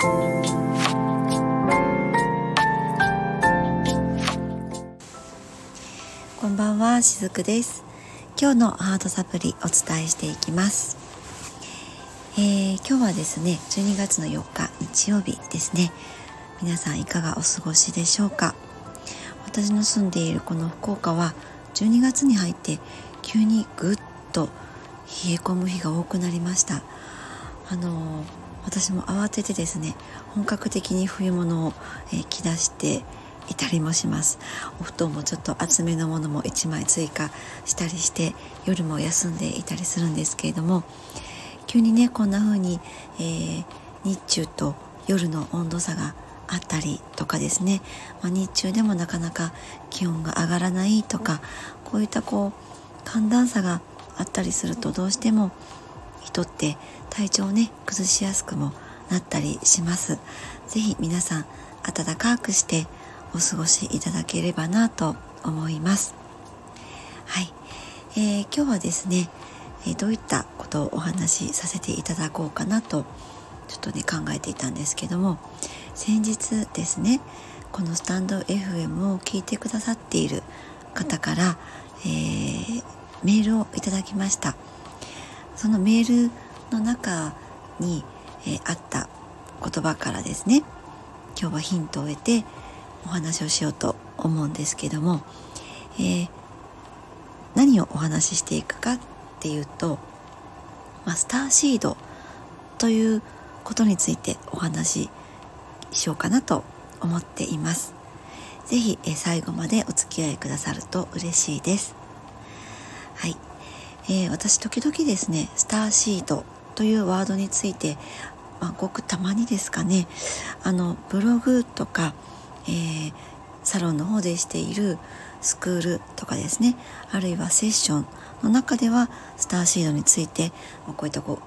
こんばんはしずくです。今日のハートサプリお伝えしていきます。えー、今日はですね12月の4日日曜日ですね。皆さんいかがお過ごしでしょうか？私の住んでいるこの福岡は12月に入って急にぐっと冷え込む日が多くなりました。あの私も慌ててですね本格的に冬物を、え、着出していたりもします。お布団もちょっと厚めのものも1枚追加したりして夜も休んでいたりするんですけれども急にねこんな風に、えー、日中と夜の温度差があったりとかですね、まあ、日中でもなかなか気温が上がらないとかこういったこう寒暖差があったりするとどうしても人って体調をね崩しやすくもなったりします。是非皆さん暖かくしてお過ごしいただければなと思います。はい、えー、今日はですね、え、どういったことをお話しさせていただこうかなとちょっとね考えていたんですけども先日ですねこのスタンド FM を聞いてくださっている方から、えー、メールをいただきました。そのメールの中に、えー、あった言葉からですね今日はヒントを得てお話をしようと思うんですけども、えー、何をお話ししていくかっていうと、まあ、スターシードということについてお話ししようかなと思っています。ぜひ、え最後までお付き合いくださると嬉しいです。はい。えー、私時々ですね、スターシードというワードについて、まあ、ごくたまにですかね、あの、ブログとか、えー、サロンの方でしているスクールとかですね。あるいはセッションの中ではスターシードについてこういったこう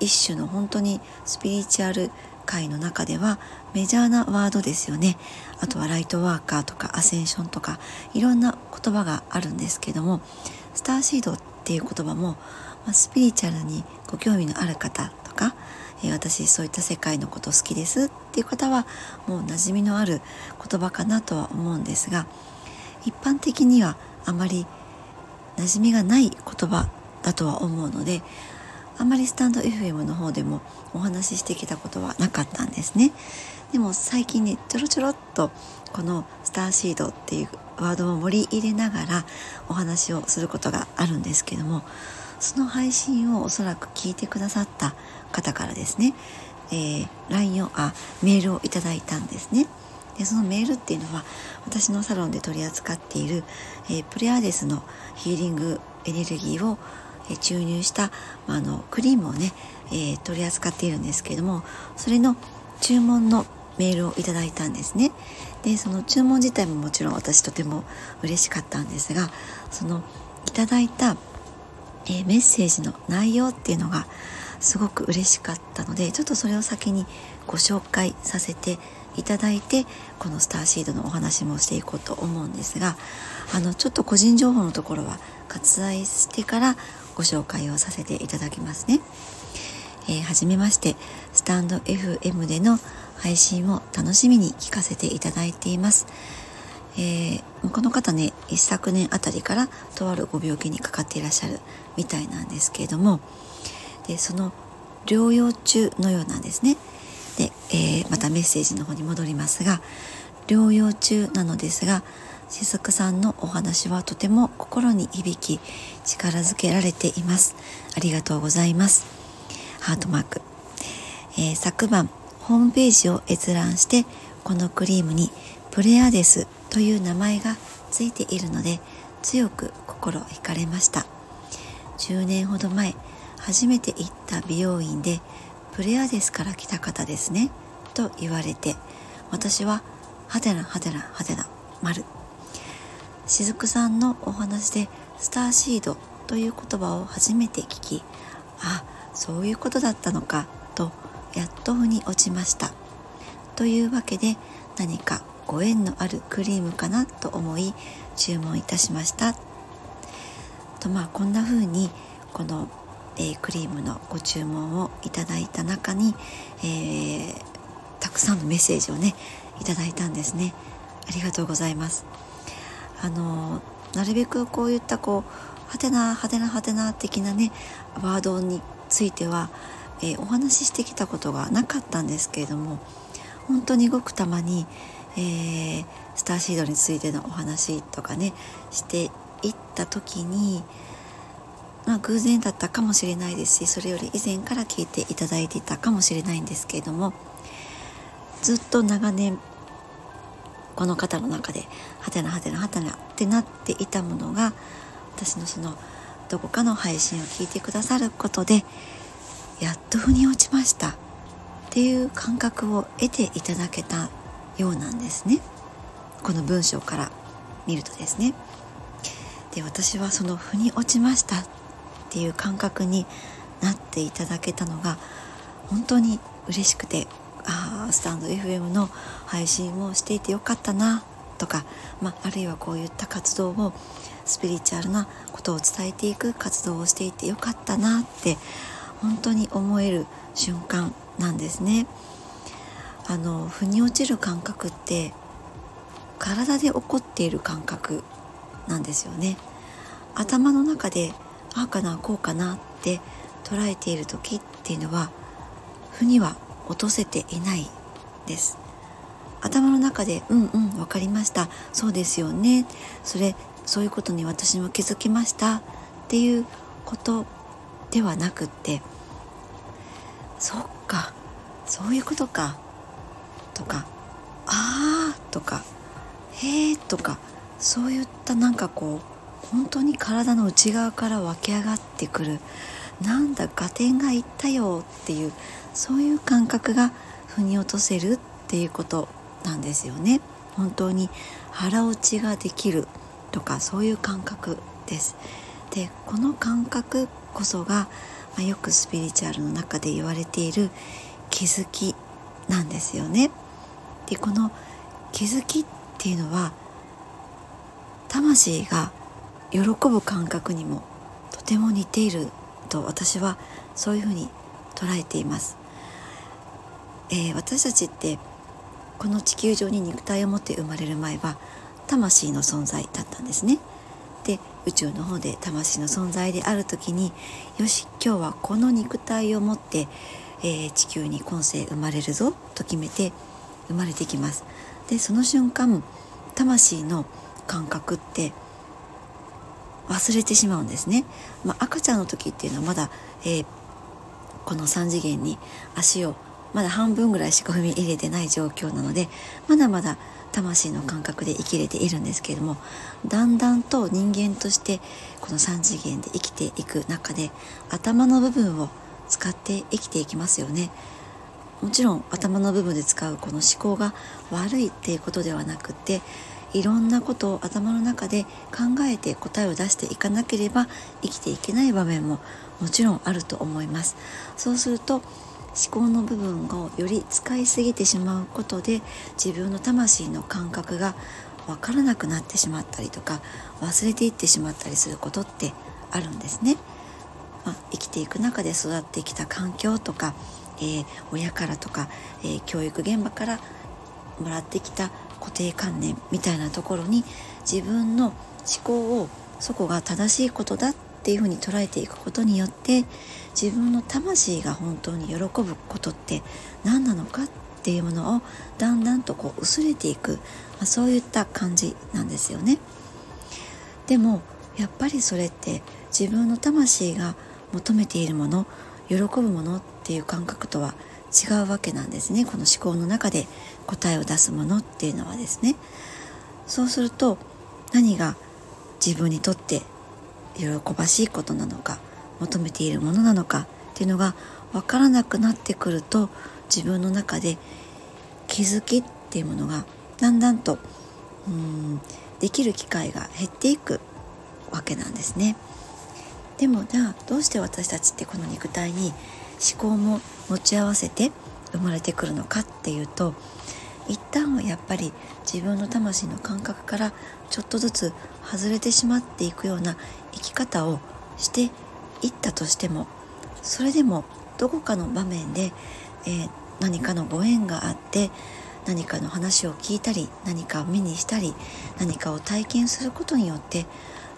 一種の本当にスピリチュアル界の中ではメジャーなワードですよね。あとはライトワーカーとかアセンションとかいろんな言葉があるんですけどもスターシードっていう言葉も、ま、スピリチュアルにご興味のある方とかえ私そういった世界のこと好きですっていう方はもう馴染みのある言葉かなとは思うんですが一般的にはあまり馴染みがない言葉だとは思うのであまりスタンド FM の方でもお話ししてきたことはなかったんですね。でも最近ねちょろちょろっとこのスターシードっていうワードを盛り入れながらお話をすることがあるんですけどもその配信をおそらく聞いてくださった方からですね、えー、LINE をあメールをいただいたんですね。でそのメールっていうのは私のサロンで取り扱っている、えー、プレアデスのヒーリングエネルギーを、えー、注入した、まあ、あのクリームをね、え、取り扱っているんですけれどもそれの注文のメールをいただいたんですね。でその注文自体ももちろん私とても嬉しかったんですがそのいただいたえー、メッセージの内容っていうのがすごく嬉しかったのでちょっとそれを先にご紹介させていただいてこのスターシードのお話もしていこうと思うんですがあのちょっと個人情報のところは割愛してからご紹介をさせていただきますね。えー、はじめましてスタンド FM での配信を楽しみに聞かせていただいています。えー、この方ね一昨年あたりからとあるご病気にかかっていらっしゃるみたいなんですけれどもでその療養中のようなんですね。で、えー、またメッセージの方に戻りますが療養中なのですがしずくさんのお話はとても心に響き力づけられています。ありがとうございます。ハートマーク、えー、昨晩ホームページを閲覧してこのクリームにプレアデスという名前がついているので強く心惹かれました。10年ほど前初めて行った美容院でプレアデスから来た方ですねと言われて私ははてなはてなはてな丸。しずくさんのお話でスターシードという言葉を初めて聞きあそういうことだったのかとやっと腑に落ちました。というわけで何かご縁のあるクリームかなと思い注文いたしました。とまあこんな風にこの、えー、クリームのご注文をいただいた中に、えー、さんのメッセージをねいただいたんですね。ありがとうございます。あのなるべくこういったこうはてなはてなはてな的なねワードについては、えー、お話ししてきたことがなかったんですけれども本当にごくたまに、えー、スターシードについてのお話とかねしていった時にまあ、偶然だったかもしれないですしそれより以前から聞いていただいていたかもしれないんですけれどもずっと長年この方の中ではてなはてなはてなってなっていたものが私のそのどこかの配信を聞いてくださることでやっと腑に落ちましたっていう感覚を得ていただけたようなんですね。この文章から見るとですね。で私はその腑に落ちましたっていう感覚になっていただけたのが本当に嬉しくてああスタンド FM の配信をしていてよかったなとか、まあ、あるいはこういった活動をスピリチュアルなことを伝えていく活動をしていてよかったなって本当に思える瞬間なんですね。あの腑に落ちる感覚って体で起こっている感覚なんですよね。頭の中でああかなこうかなって捉えている時っていうのは負には落とせていないです。頭の中で「うんうん分かりました。そうですよね。それそういうことに私も気づきました」っていうことではなくって「そっかそういうことか」とか「ああ」とか「へえ」とかそういったなんかこう本当に体の内側から湧き上がってくるなんだ合点がいったよっていうそういう感覚が腑に落とせるっていうことなんですよね。本当に腹落ちができるとかそういう感覚です。でこの感覚こそが、まあ、よくスピリチュアルの中で言われている気づきなんですよね。でこの気づきっていうのは魂が喜ぶ感覚にもとても似ていると私はそういうふうに捉えています、えー、私たちってこの地球上に肉体を持って生まれる前は魂の存在だったんですね。で宇宙の方で魂の存在である時によし今日はこの肉体を持って、えー、地球に今世生まれるぞと決めて生まれてきます。でその瞬間魂の感覚って忘れてしまうんですね、まあ、赤ちゃんの時っていうのはまだ、えー、この3次元に足をまだ半分ぐらいしか踏み入れてない状況なのでまだまだ魂の感覚で生きれているんですけれどもだんだんと人間としてこの3次元で生きていく中で頭の部分を使って生きていきますよね。もちろん頭の部分で使うこの思考が悪いっていうことではなくていろんなことを頭の中で考えて答えを出していかなければ生きていけない場面ももちろんあると思います。そうすると思考の部分をより使いすぎてしまうことで自分の魂の感覚が分からなくなってしまったりとか忘れていってしまったりすることってあるんですね、まあ、生きていく中で育ってきた環境とか、えー、親からとか、えー、教育現場からもらってきた固定観念みたいなところに自分の思考をそこが正しいことだっていうふうに捉えていくことによって自分の魂が本当に喜ぶことって何なのかっていうものをだんだんとこう薄れていく、まあ、そういった感じなんですよね。でもやっぱりそれって自分の魂が求めているもの喜ぶものっていう感覚とは違うわけなんですねこの思考の中で答えを出すものっていうのはですねそうすると何が自分にとって喜ばしいことなのか求めているものなのかっていうのが分からなくなってくると自分の中で気づきっていうものがだんだんとうんできる機会が減っていくわけなんですね。でもじゃあどうして私たちってこの肉体に思考も持ち合わせて生まれてくるのかっていうと一旦はやっぱり自分の魂の感覚からちょっとずつ外れてしまっていくような生き方をしていったとしてもそれでもどこかの場面で、えー、何かのご縁があって何かの話を聞いたり何かを目にしたり何かを体験することによって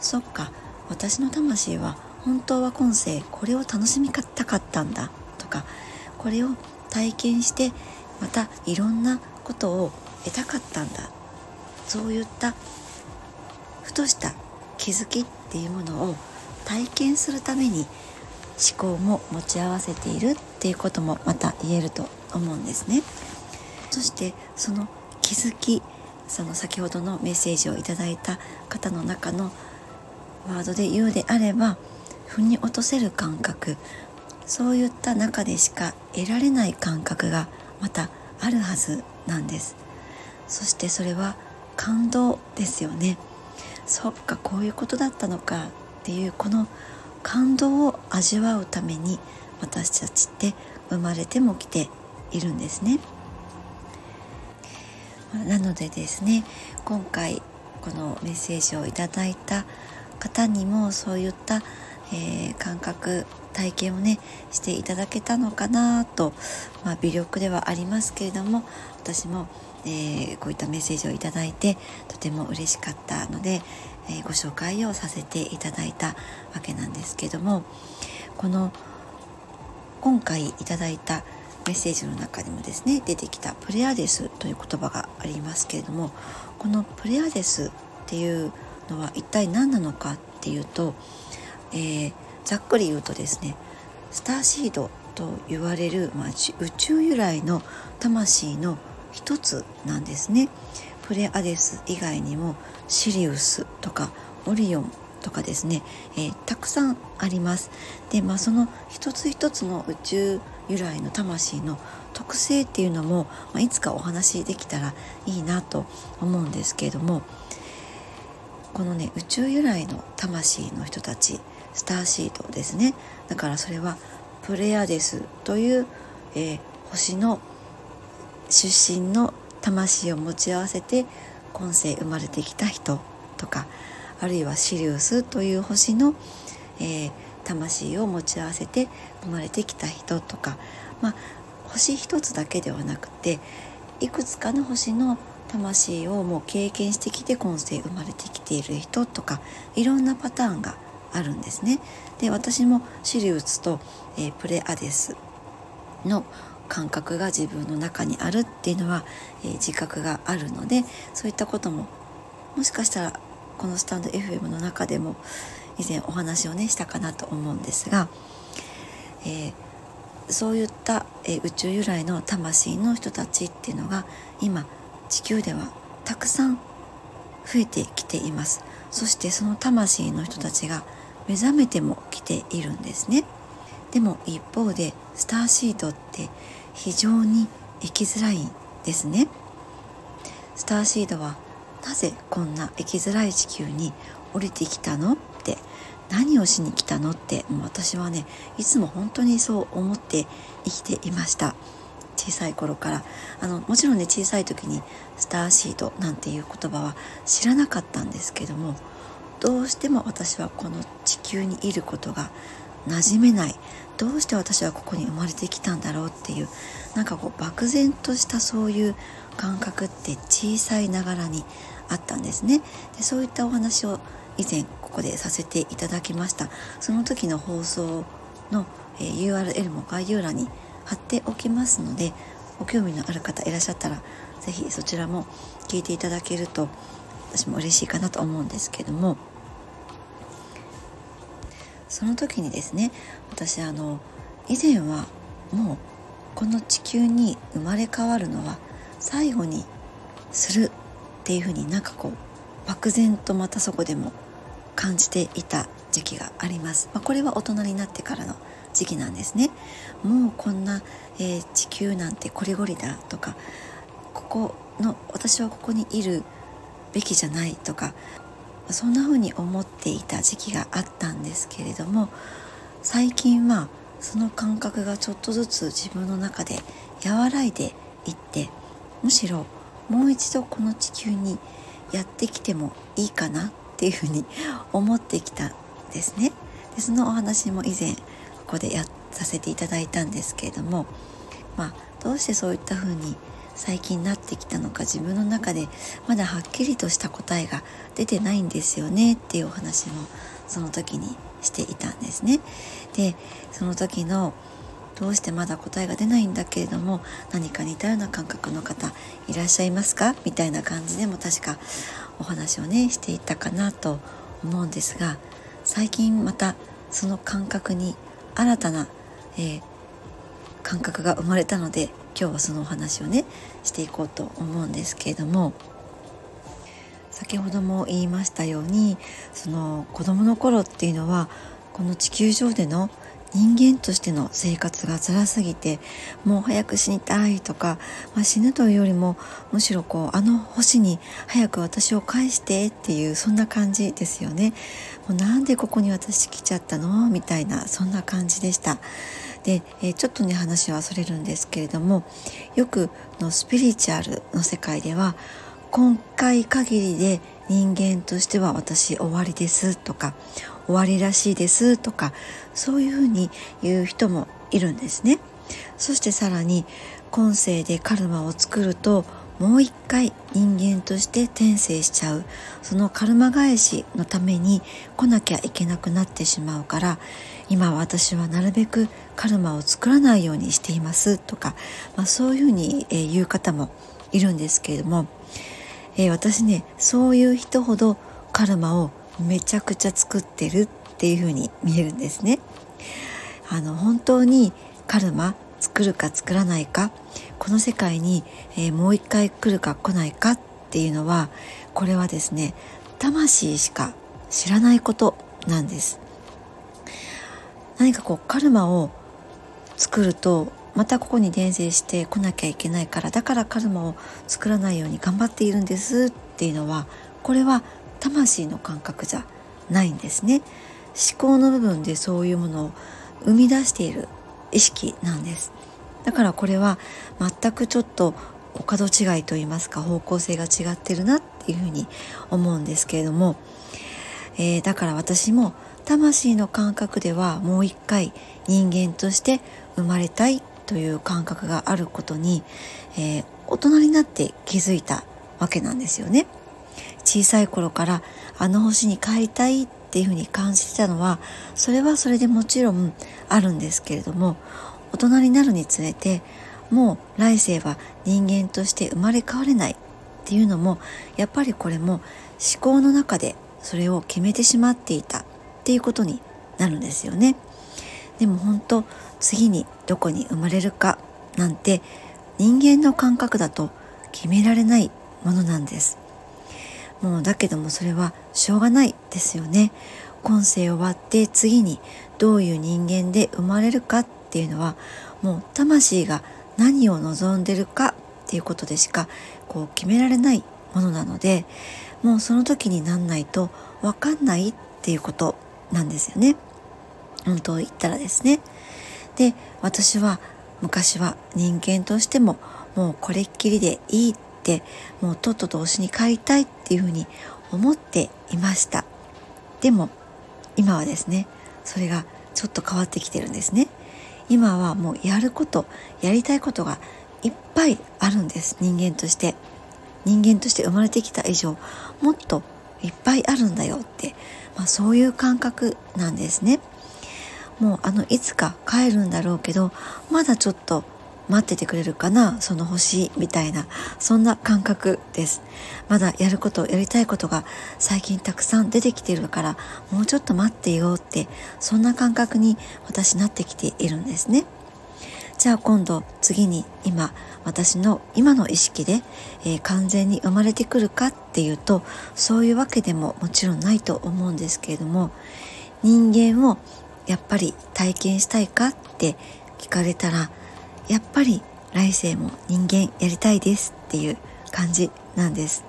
そっか私の魂は本当は今世これを楽しみたかったんだとかこれを体験してまたいろんなことを得たかったんだそういったふとした気づきっていうものを体験するために思考も持ち合わせているっていうこともまた言えると思うんですね。そしてその気づきその先ほどのメッセージをいただいた方の中のワードで言うであれば腑に落とせる感覚。そういった中でしか得られない感覚がまたあるはずなんです。そしてそれは感動ですよね。そっかこういうことだったのかっていうこの感動を味わうために私たちって生まれても来ているんですね。なのでですね今回このメッセージをいただいた方にもそういった、えー、感覚体験をねしていただけたのかなと、まあ、微力ではありますけれども私も、えー、こういったメッセージをいただいてとても嬉しかったので、えー、ご紹介をさせていただいたわけなんですけどもこの今回いただいたメッセージの中にもですね出てきたプレアデスという言葉がありますけれどもこのプレアデスっていうのは一体何なのかっていうと、えー、ざっくり言うとですねスターシードと言われる、まあ、宇宙由来の魂の一つなんですね。プレアデス以外にもシリウスとかオリオンとかですね、えー、たくさんあります。で、まあ、その一つ一つの宇宙由来の魂の特性っていうのも、まあ、いつかお話しできたらいいなと思うんですけれどもこのね宇宙由来の魂の人たちスターシードですね。だからそれはプレアデスという、えー、星の出身の魂を持ち合わせて今世生まれてきた人とかあるいはシリウスという星の、えー、魂を持ち合わせて生まれてきた人とか、まあ、星一つだけではなくていくつかの星の魂をもう経験してきて今世生まれてきている人とかいろんなパターンがあるんですね。で私もシリウスと、えー、プレアデスの感覚が自分の中にあるっていうのは、えー、自覚があるのでそういったことももしかしたらこのスタンド FM の中でも以前お話をねしたかなと思うんですが、えー、そういった、えー、宇宙由来の魂の人たちっていうのが今地球ではたくさん増えてきていますそしてその魂の人たちが目覚めてもきているんですね。でも一方でスターシードって非常に生きづらいですね。スターシードはなぜこんな生きづらい地球に降りてきたの？って何をしに来たの？ってもう私はねいつも本当にそう思って生きていました。小さい頃から。あのもちろんね小さい時にスターシードなんていう言葉は知らなかったんですけどもどうしても私はこの地球にいることが馴染めない。どうして私はここに生まれてきたんだろうっていうなんかこう漠然としたそういう感覚って小さいながらにあったんですね。でそういったお話を以前ここでさせていただきました。その時の放送の、え URL も概要欄に貼っておきますのでご興味のある方いらっしゃったら是非そちらも聞いていただけると私も嬉しいかなと思うんですけどもその時にですね私あの以前はもうこの地球に生まれ変わるのは最後にするっていうふうになんかこう漠然とまたそこでも感じていた時期があります、まあ、これは大人になってからの時期なんですね。もうこんな、えー、地球なんてこりごりだとかここの私はここにいるべきじゃないとかそんな風に思っていた時期があったんですけれども最近はその感覚がちょっとずつ自分の中で和らいでいってむしろもう一度この地球にやってきてもいいかなっていうふうに思ってきたんですね。でそのお話も以前ここでやさせていただいたんですけれども、まあ、どうしてそういった風に最近なってきたのか自分の中でまだはっきりとした答えが出てないんですよねっていうお話もその時にしていたんですね。でその時のどうしてまだ答えが出ないんだけれども何か似たような感覚の方いらっしゃいますか？みたいな感じでも確かお話をねしていたかなと思うんですが最近またその感覚に新たな、えー、感覚が生まれたので今日はそのお話をねしていこうと思うんですけれども先ほども言いましたようにその子供の頃っていうのはこの地球上での人間としての生活が辛すぎてもう早く死にたいとか、まあ、死ぬというよりもむしろこうあの星に早く私を返してっていうそんな感じですよね。もうなんでここに私来ちゃったの？みたいなそんな感じでした。で、え、ちょっとね話はそれるんですけれどもよくのスピリチュアルの世界では今回限りで人間としては私終わりですとか終わりらしいですとかそういうふうに言う人もいるんですね。そしてさらに今世でカルマを作るともう一回人間として転生しちゃうそのカルマ返しのために来なきゃいけなくなってしまうから今私はなるべくカルマを作らないようにしていますとか、まあ、そういうふうに言う方もいるんですけれども、えー、私ねそういう人ほどカルマをめちゃくちゃ作ってるっていう風に見えるんですね。あの本当にカルマ作るか作らないかこの世界に、えー、もう一回来るか来ないかっていうのはこれはですね魂しか知らないことなんです。何かこうカルマを作るとまたここに伝染して来なきゃいけないからだからカルマを作らないように頑張っているんですっていうのはこれは魂の感覚じゃないんですね。思考の部分でそういうものを生み出している意識なんです。だからこれは全くちょっとお門違いと言いますか方向性が違ってるなっていうふうに思うんですけれども、えー、だから私も魂の感覚ではもう一回人間として生まれたいという感覚があることに、えー、大人になって気づいたわけなんですよね。小さい頃からあの星に帰りたいっていうふうに感じてたのはそれはそれでもちろんあるんですけれども大人になるにつれてもう来世は人間として生まれ変われないっていうのもやっぱりこれも思考の中でそれを決めてしまっていたっていうことになるんですよね。でも本当次にどこに生まれるかなんて人間の感覚だと決められないものなんです。もうだけどもそれはしょうがないですよね今世終わって次にどういう人間で生まれるかっっていうのはもう魂が何を望んでるかっていうことでしかこう決められないものなのでもうその時になんないと分かんないっていうことなんですよね。本当を言ったらですね。で私は昔は人間としてももうこれっきりでいいってもうとっとと推しに帰りたいっていうふうに思っていました。でも今はですねそれがちょっと変わってきてるんですね。今はもうやることやりたいことがいっぱいあるんです。人間として。人間として生まれてきた以上もっといっぱいあるんだよって、まあ、そういう感覚なんですね。もうあのいつか帰るんだろうけどまだちょっと待っててくれるかなその星みたいなそんな感覚です。まだやることやりたいことが最近たくさん出てきてるからもうちょっと待ってようってそんな感覚に私なってきているんですね。じゃあ今度次に今私の今の意識で、えー、完全に生まれてくるかっていうとそういうわけでももちろんないと思うんですけれども人間をやっぱり体験したいかって聞かれたらやっぱり来世も人間やりたいですっていう感じなんです。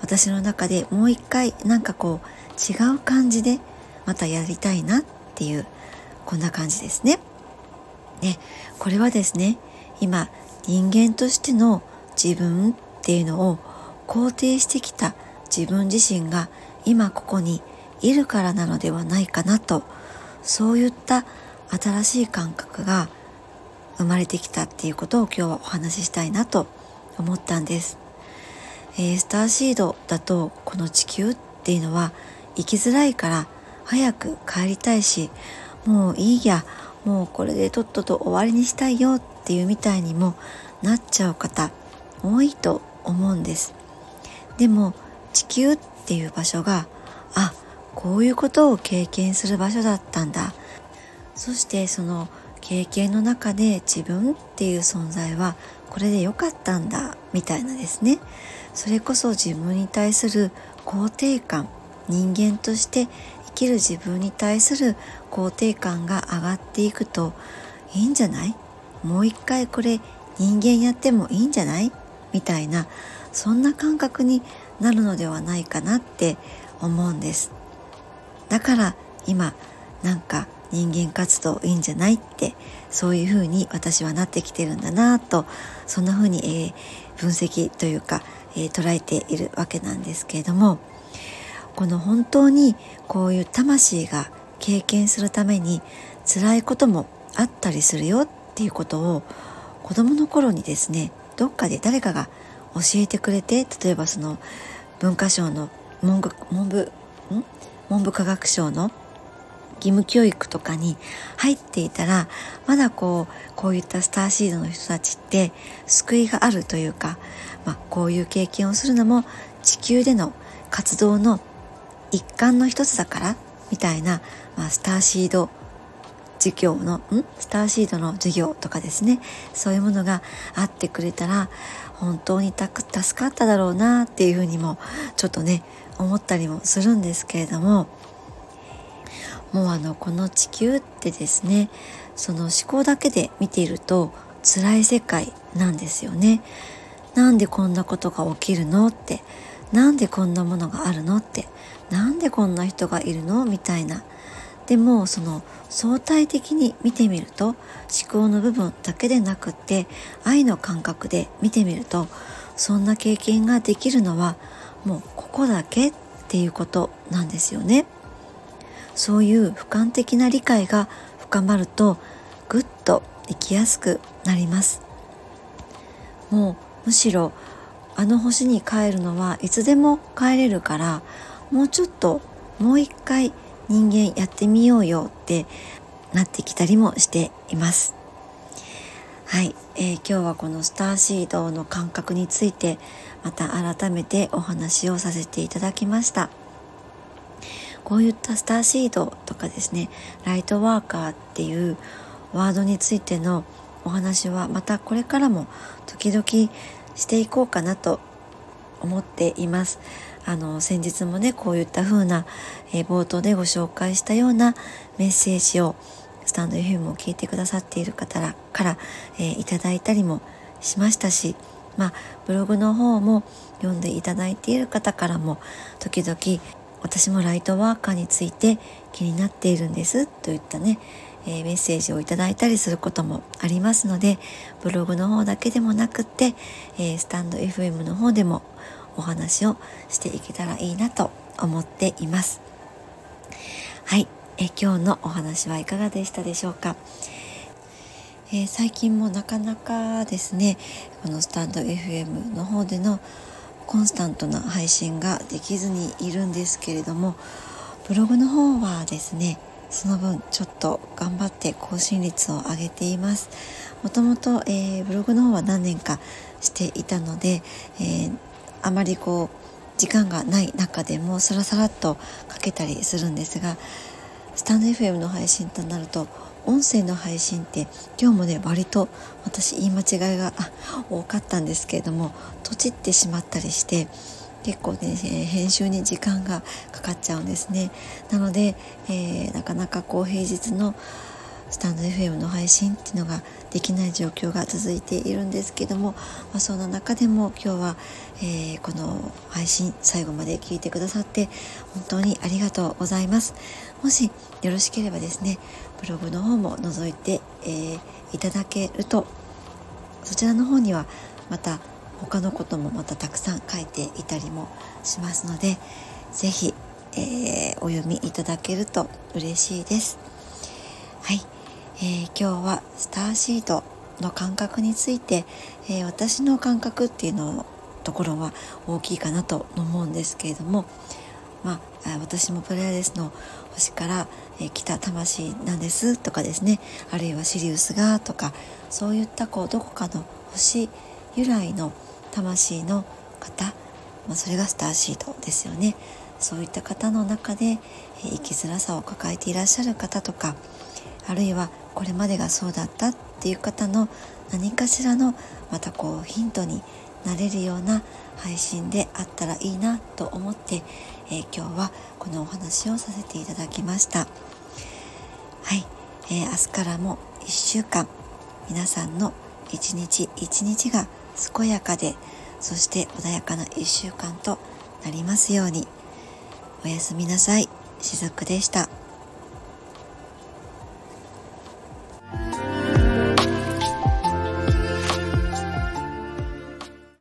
私の中でもう一回なんかこう違う感じでまたやりたいなっていうこんな感じですね。ねこれはですね今人間としての自分っていうのを肯定してきた自分自身が今ここにいるからなのではないかなとそういった新しい感覚が生まれてきたっていうことを今日はお話ししたいなと思ったんです、えー、スターシードだとこの地球っていうのは生きづらいから早く帰りたいしもういいやもうこれでとっとと終わりにしたいよっていうみたいにもなっちゃう方多いと思うんです。でも地球っていう場所があこういうことを経験する場所だったんだ。そしてその経験の中で自分っていう存在はこれで良かったんだみたいなですね。それこそ自分に対する肯定感人間として生きる自分に対する肯定感が上がっていくといいんじゃない？もう一回これ人間やってもいいんじゃない？みたいなそんな感覚になるのではないかなって思うんです。だから今なんか人間活動いいんじゃないってそういうふうに私はなってきてるんだなとそんなふうに、えー、分析というか、えー、捉えているわけなんですけれどもこの本当にこういう魂が経験するために辛いこともあったりするよっていうことを子供の頃にですねどっかで誰かが教えてくれて例えばその文科省の文部文部ん？文部科学省の義務教育とかに入っていたらまだこうこういったスターシードの人たちって救いがあるというか、まあ、こういう経験をするのも地球での活動の一環の一つだからみたいな、まあ、スターシード授業のん？スターシードの授業とかですね。そういうものがあってくれたら本当に助かっただろうなっていうふうにもちょっとね思ったりもするんですけれどももうあのこの地球ってですねその思考だけで見ていると辛い世界なんですよね。なんでこんなことが起きるのってなんでこんなものがあるのってなんでこんな人がいるの？みたいなでもその相対的に見てみると思考の部分だけでなくって愛の感覚で見てみるとそんな経験ができるのはもうここだけっていうことなんですよね。そういう俯瞰的な理解が深まるとぐっと生きやすくなります。もうむしろあの星に帰るのはいつでも帰れるからもうちょっともう一回人間やってみようよってなってきたりもしています。はい、えー、今日はこのスターシードの感覚についてまた改めてお話をさせていただきました。こういったスターシードとかですねライトワーカーっていうワードについてのお話はまたこれからも時々していこうかなと思っています。あの先日もねこういった風な、えー、冒頭でご紹介したようなメッセージをスタンド FM を聞いてくださっている方らから、えー、いただいたりもしましたしまあブログの方も読んでいただいている方からも時々私もライトワーカーについて気になっているんですといったね、えー、メッセージをいただいたりすることもありますのでブログの方だけでもなくって、えー、スタンド FM の方でもお話をしていけたらいいなと思っています。はい、えー、今日のお話はいかがでしたでしょうか？え、最近もなかなかですねこのスタンド FM の方でのコンスタントな配信ができずにいるんですけれどもブログの方はですねその分ちょっと頑張って更新率を上げています。もともと、えー、ブログの方は何年かしていたので、えー、あまりこう時間がない中でもサラサラっと書けたりするんですがスタンド FM の配信となると音声の配信って今日もね割と私言い間違いが多かったんですけれどもとちってしまったりして結構ね、編集に時間がかかっちゃうんですね。なので、えー、なかなかこう平日のスタンド FM の配信っていうのができない状況が続いているんですけども、まあ、そんな中でも今日は、えー、この配信最後まで聞いてくださって本当にありがとうございます。もしよろしければですねブログの方も覗いて、えー、いただけるとそちらの方にはまた他のこともまたたくさん書いていたりもしますので是非、えー、お読みいただけると嬉しいです。はい、えー、今日はスターシートの感覚について、えー、私の感覚っていうのところは大きいかなと思うんですけれども、まあ、私もプレアデスの星から、え、来た魂なんですとかですね。あるいはシリウスがとかそういったこうどこかの星由来の魂の方、まあ、それがスターシードですよね。そういった方の中で、え生きづらさを抱えていらっしゃる方とかあるいはこれまでがそうだったっていう方の何かしらのまたこうヒントになれるような配信であったらいいなと思って、えー、今日はこのお話をさせていただきました。はい、えー、明日からも1週間皆さんの一日一日が健やかでそして穏やかな1週間となりますように。おやすみなさい。しずくでした。